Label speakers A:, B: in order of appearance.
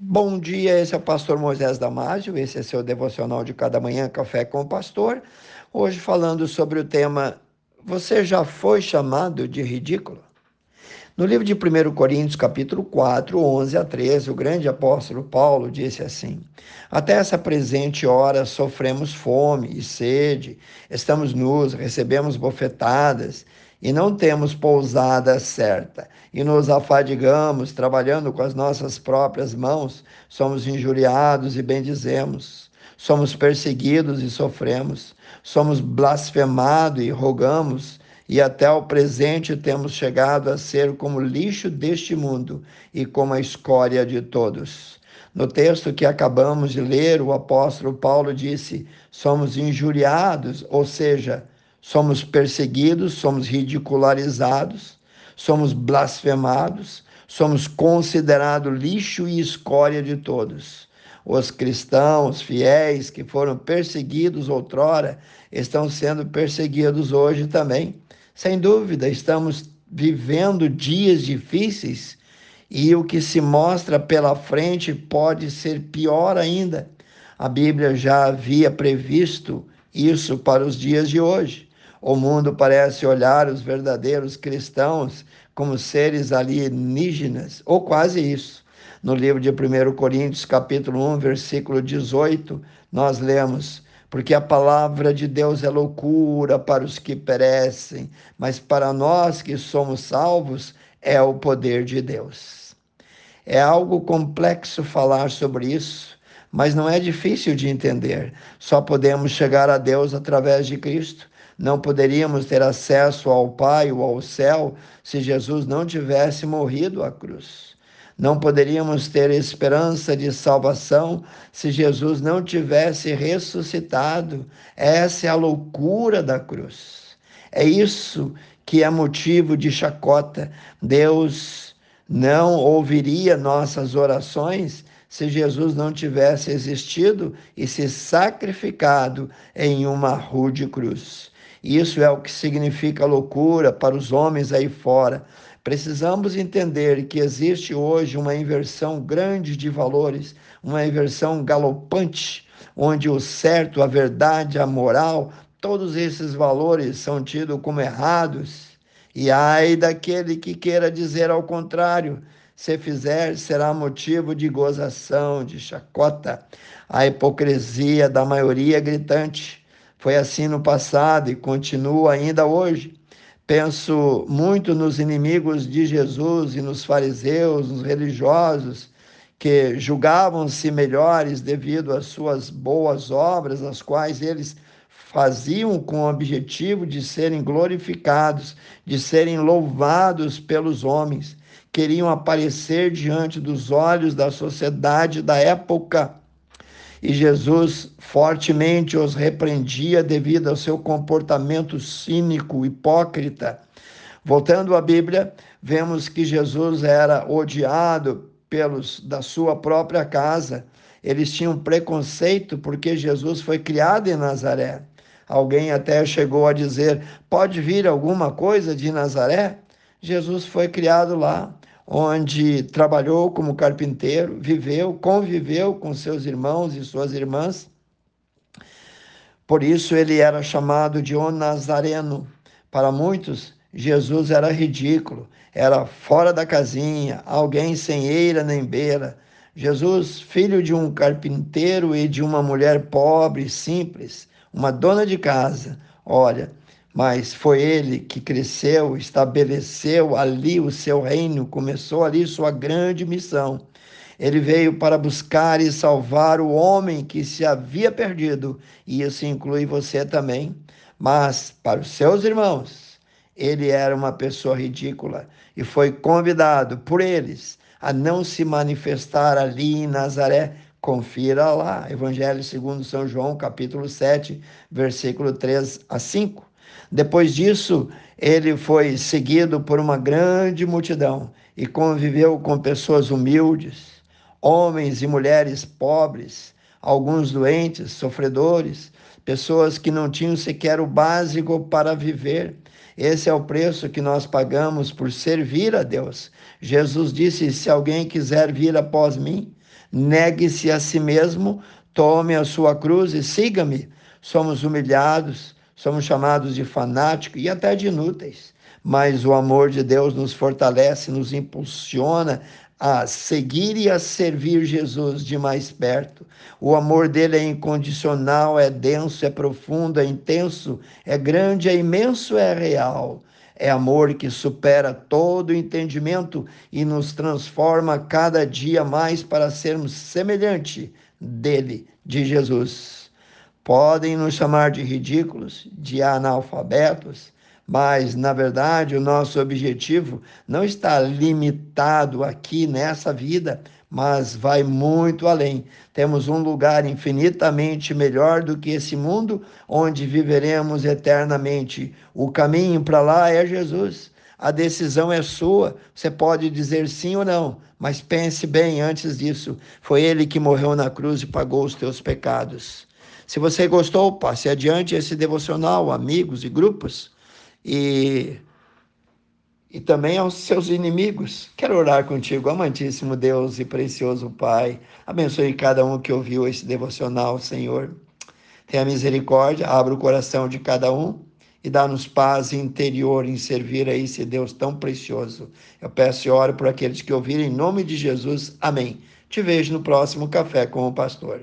A: Bom dia, esse é o pastor Moisés Damásio, esse é seu devocional de cada manhã, Café com o Pastor. Hoje falando sobre o tema Você já foi chamado de ridículo? No livro de 1 Coríntios, capítulo 4, 11 a 13, o grande apóstolo Paulo disse assim: Até essa presente hora sofremos fome e sede, estamos nus, recebemos bofetadas e não temos pousada certa, e nos afadigamos trabalhando com as nossas próprias mãos, somos injuriados e bendizemos, somos perseguidos e sofremos, somos blasfemados e rogamos, e até o presente temos chegado a ser como lixo deste mundo e como a escória de todos. No texto que acabamos de ler, o apóstolo Paulo disse: somos injuriados, ou seja, somos perseguidos, somos ridicularizados, somos blasfemados, somos considerados lixo e escória de todos. Os cristãos fiéis que foram perseguidos outrora estão sendo perseguidos hoje também. Sem dúvida, estamos vivendo dias difíceis e o que se mostra pela frente pode ser pior ainda. A Bíblia já havia previsto isso para os dias de hoje. O mundo parece olhar os verdadeiros cristãos como seres alienígenas, ou quase isso. No livro de 1 Coríntios, capítulo 1, versículo 18, nós lemos: Porque a palavra de Deus é loucura para os que perecem, mas para nós que somos salvos é o poder de Deus. É algo complexo falar sobre isso, mas não é difícil de entender. Só podemos chegar a Deus através de Cristo. Não poderíamos ter acesso ao Pai ou ao céu se Jesus não tivesse morrido à cruz. Não poderíamos ter esperança de salvação se Jesus não tivesse ressuscitado. Essa é a loucura da cruz. É isso que é motivo de chacota. Deus não ouviria nossas orações se Jesus não tivesse existido e se sacrificado em uma rude cruz. Isso é o que significa loucura para os homens aí fora. Precisamos entender que existe hoje uma inversão grande de valores, uma inversão galopante, onde o certo, a verdade, a moral, todos esses valores são tidos como errados. E ai daquele que queira dizer ao contrário, se fizer, será motivo de gozação, de chacota. A hipocrisia da maioria gritante foi assim no passado e continua ainda hoje. Penso muito nos inimigos de Jesus e nos fariseus, nos religiosos, que julgavam-se melhores devido às suas boas obras, as quais eles faziam com o objetivo de serem glorificados, de serem louvados pelos homens. Queriam aparecer diante dos olhos da sociedade da época e Jesus fortemente os repreendia devido ao seu comportamento cínico, hipócrita. Voltando à Bíblia, vemos que Jesus era odiado pelos da sua própria casa. Eles tinham preconceito porque Jesus foi criado em Nazaré. Alguém até chegou a dizer: pode vir alguma coisa de Nazaré? Jesus foi criado lá onde trabalhou como carpinteiro, viveu, conviveu com seus irmãos e suas irmãs. Por isso ele era chamado de o Nazareno. Para muitos, Jesus era ridículo, era fora da casinha, alguém sem eira nem beira. Jesus, filho de um carpinteiro e de uma mulher pobre, simples, uma dona de casa. Olha, mas foi ele que cresceu, estabeleceu ali o seu reino, começou ali sua grande missão. Ele veio para buscar e salvar o homem que se havia perdido, e isso inclui você também. Mas para os seus irmãos, ele era uma pessoa ridícula e foi convidado por eles a não se manifestar ali em Nazaré. Confira lá, Evangelho segundo São João, capítulo 7, versículo 3 a 5. Depois disso, ele foi seguido por uma grande multidão e conviveu com pessoas humildes, homens e mulheres pobres, alguns doentes, sofredores, pessoas que não tinham sequer o básico para viver. Esse é o preço que nós pagamos por servir a Deus. Jesus disse: Se alguém quiser vir após mim, Negue-se a si mesmo, tome a sua cruz e siga-me. Somos humilhados, somos chamados de fanáticos e até de inúteis, mas o amor de Deus nos fortalece, nos impulsiona a seguir e a servir Jesus de mais perto. O amor dele é incondicional, é denso, é profundo, é intenso, é grande, é imenso, é real. É amor que supera todo entendimento e nos transforma cada dia mais para sermos semelhante dele, de Jesus. Podem nos chamar de ridículos, de analfabetos, mas, na verdade, o nosso objetivo não está limitado aqui nessa vida, mas vai muito além. Temos um lugar infinitamente melhor do que esse mundo, onde viveremos eternamente. O caminho para lá é Jesus. A decisão é sua. Você pode dizer sim ou não, mas pense bem antes disso. Foi Ele que morreu na cruz e pagou os teus pecados. Se você gostou, passe adiante esse devocional, amigos e grupos e, e também aos seus inimigos. Quero orar contigo, amantíssimo Deus e precioso Pai. Abençoe cada um que ouviu esse devocional, Senhor. Tenha misericórdia, abra o coração de cada um e dá-nos paz interior em servir a esse Deus tão precioso. Eu peço e oro por aqueles que ouvirem em nome de Jesus. Amém. Te vejo no próximo Café com o Pastor.